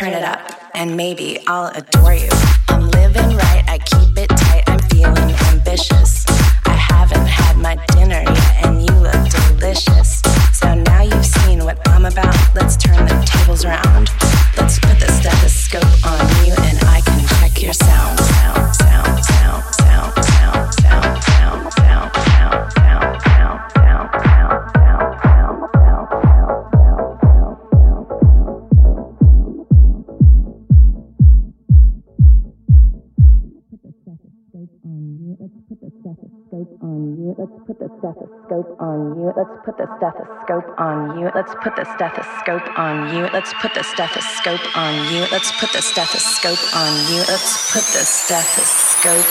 turn it up, and maybe I'll adore you. I'm living right, I Let's put the stethoscope on you. Let's put the stethoscope on you. Let's put the stethoscope on you. Let's put the stethoscope on you. Let's put the stethoscope on you. Let's put the stethoscope.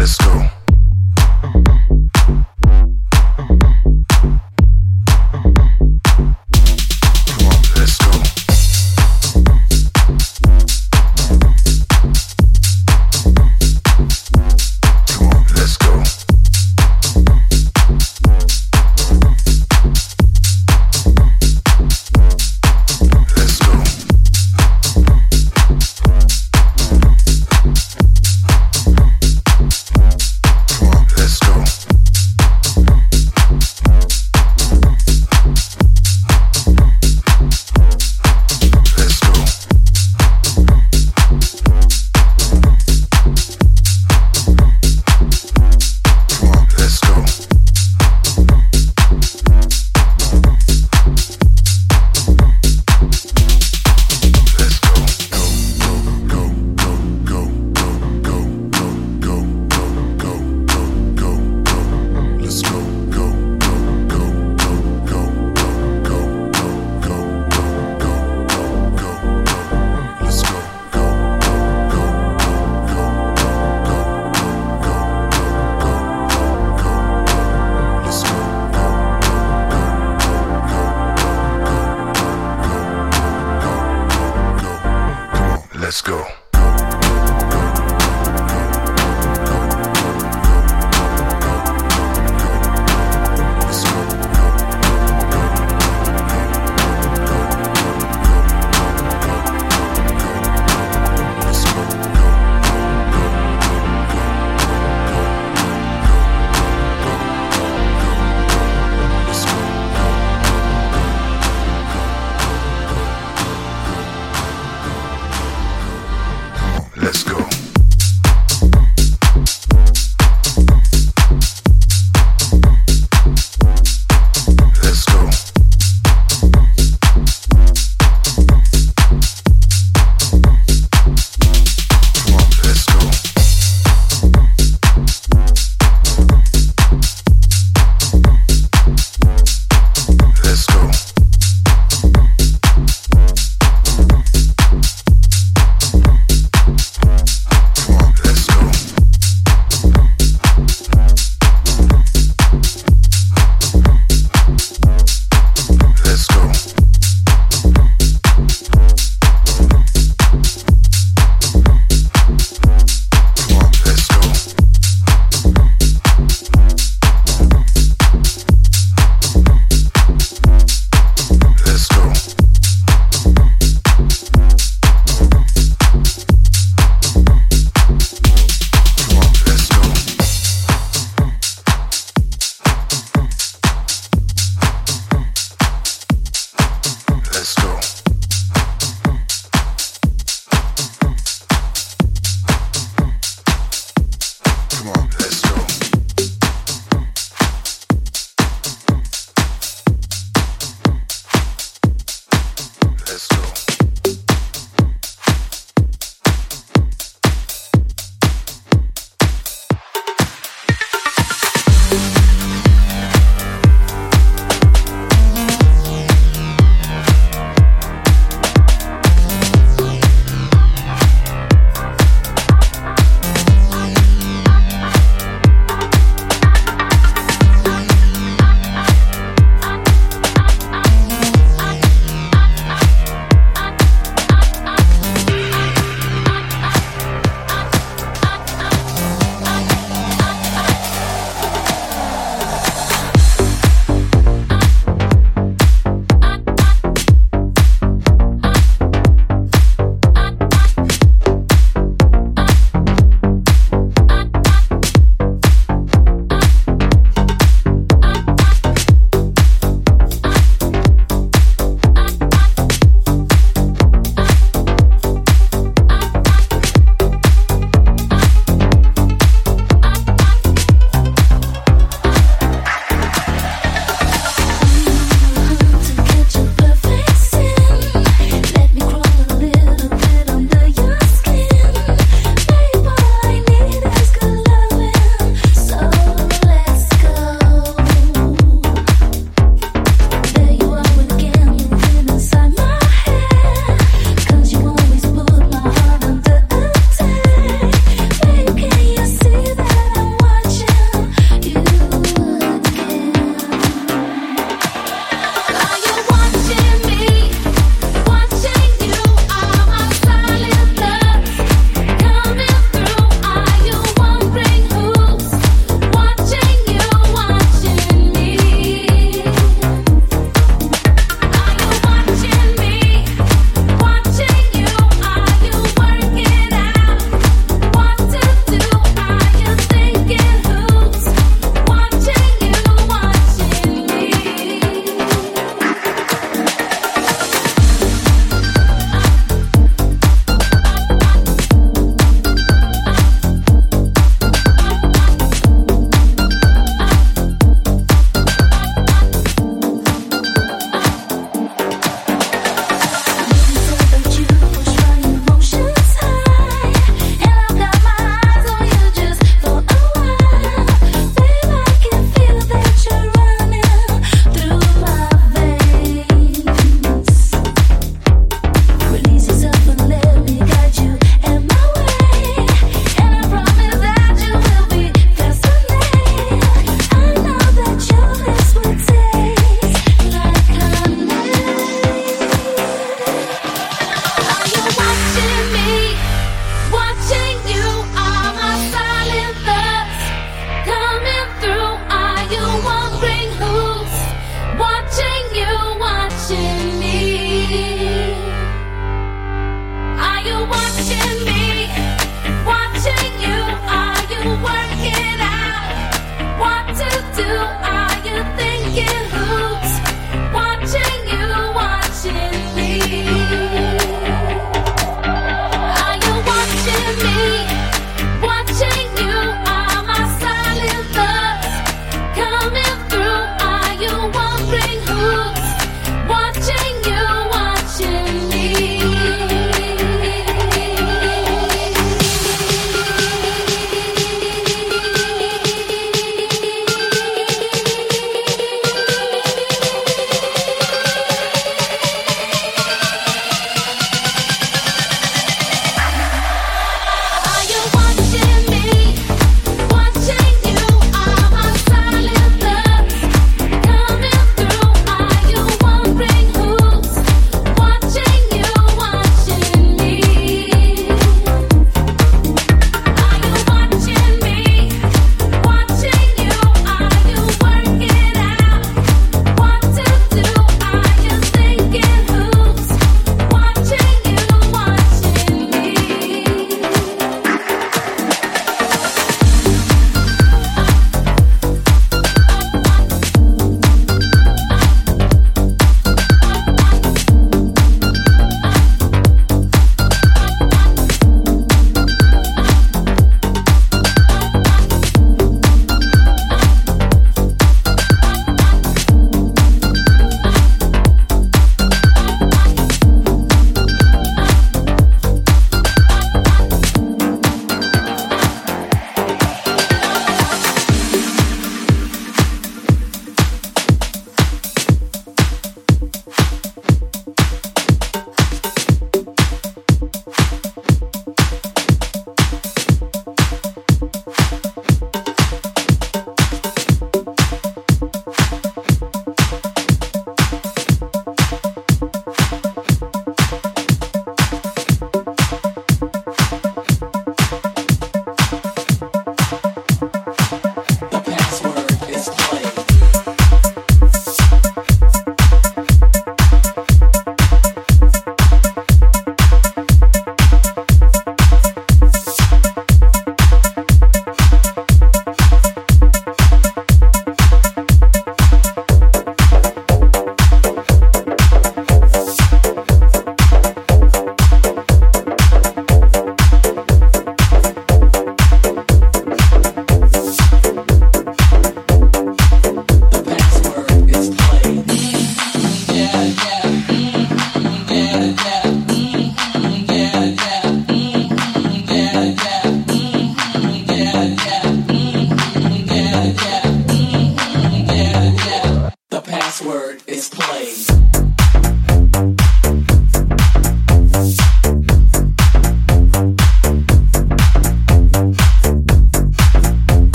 Let's go.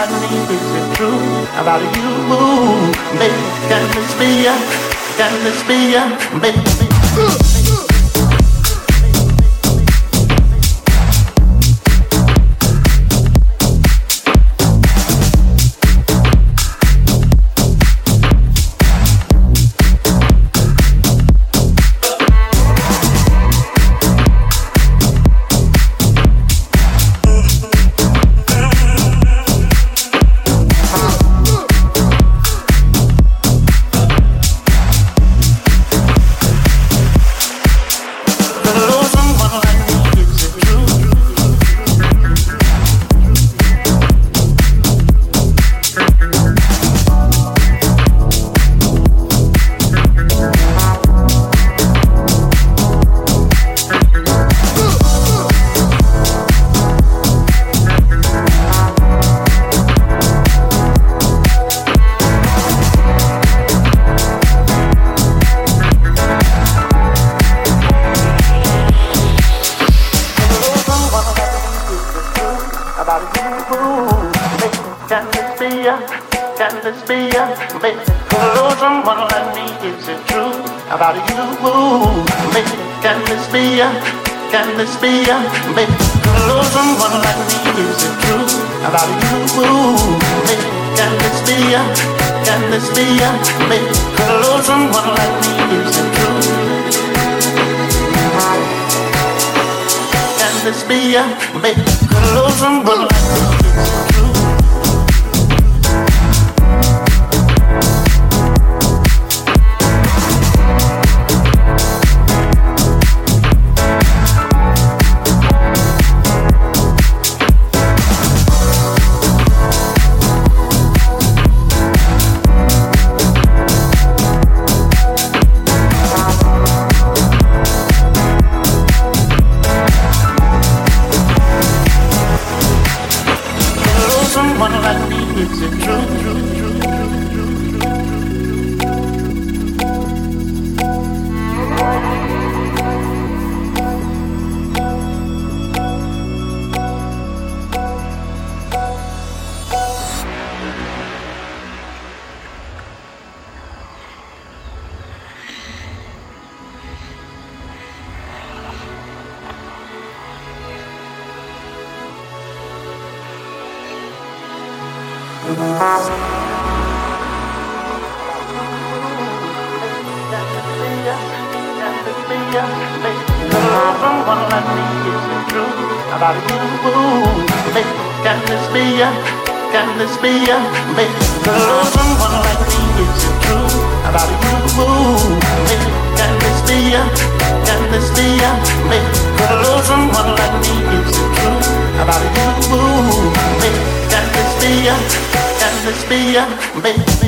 Like me? Is it true about you, baby? Can this be ya? Can this be ya, baby? Baby, can this be a, can this be a, someone me it true about you? Can this be a, can this be a, someone me it true about you? Can this be a, can this be a.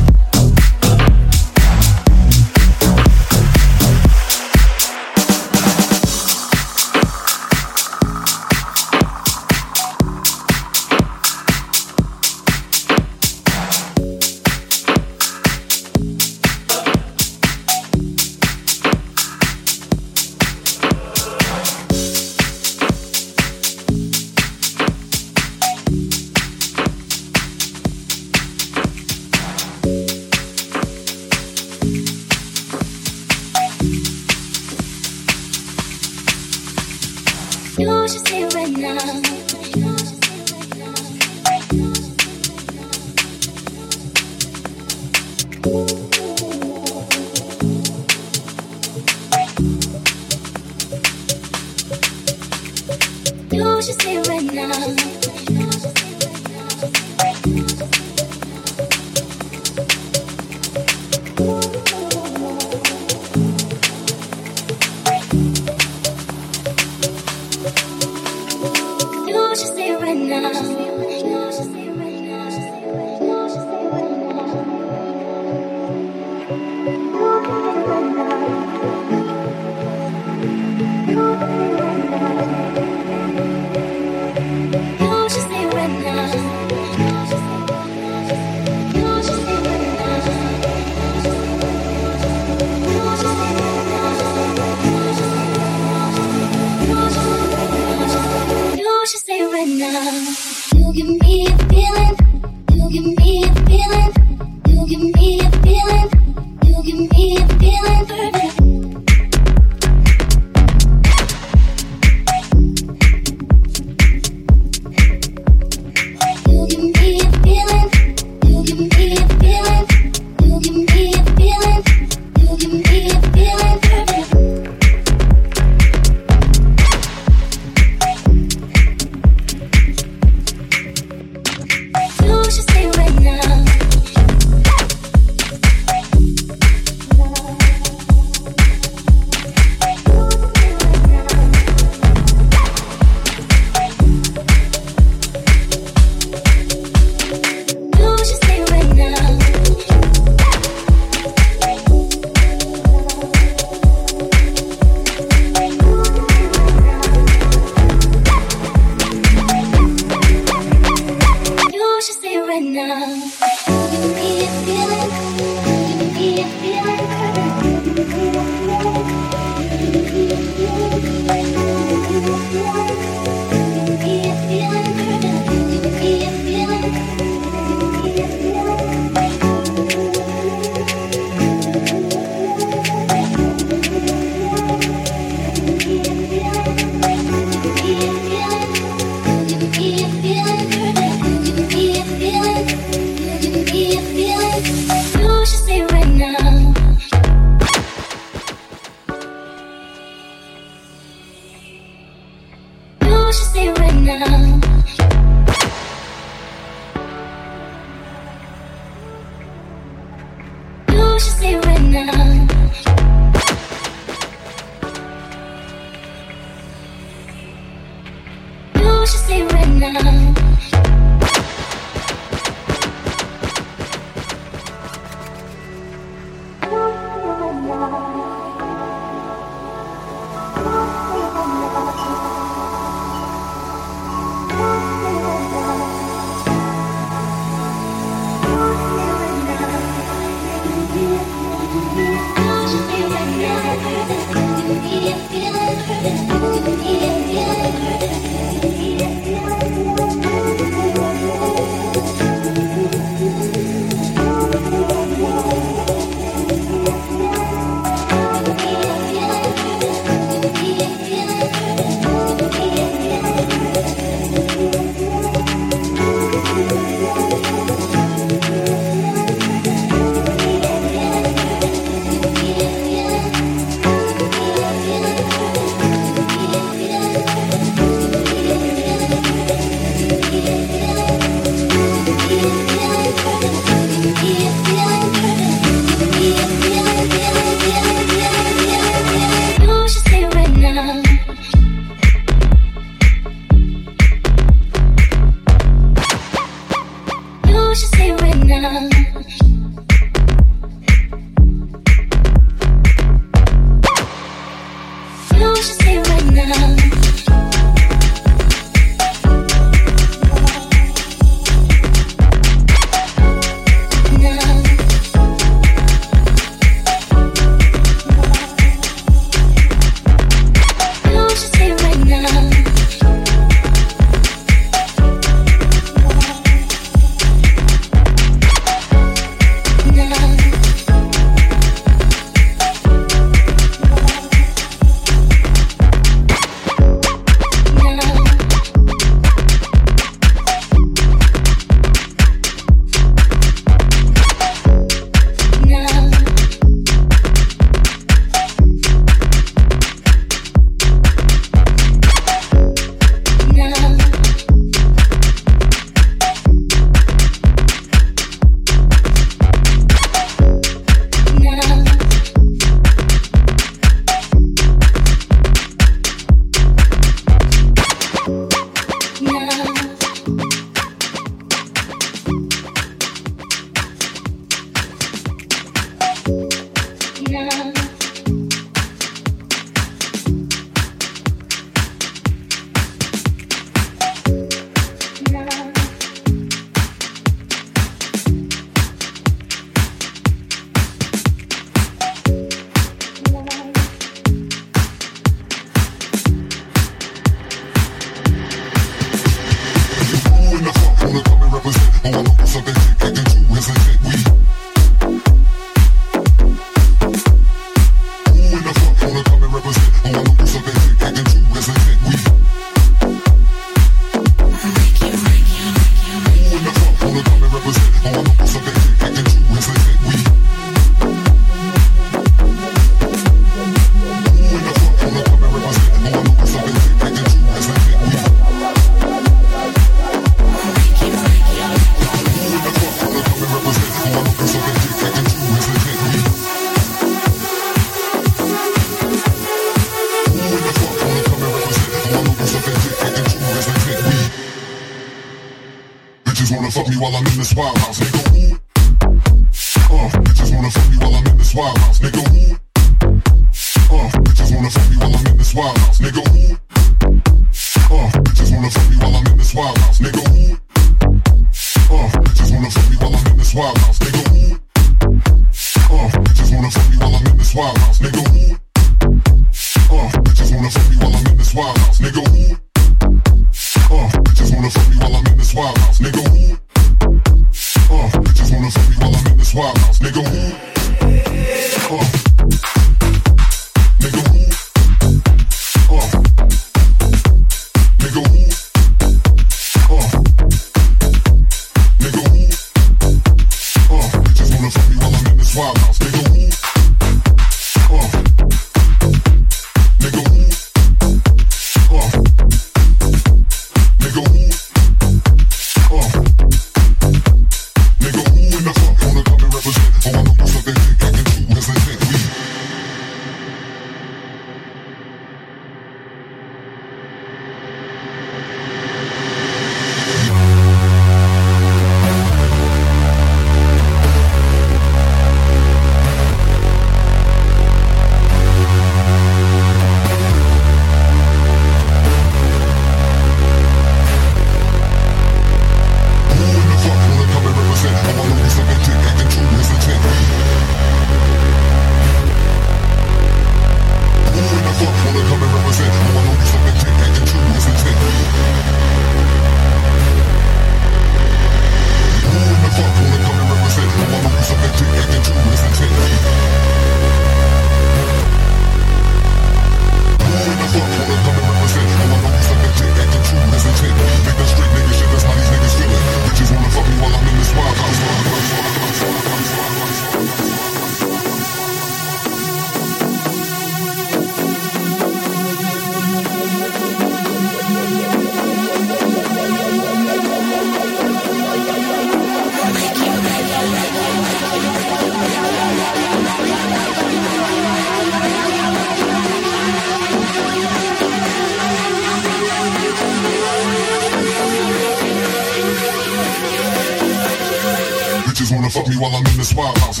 in this wild house,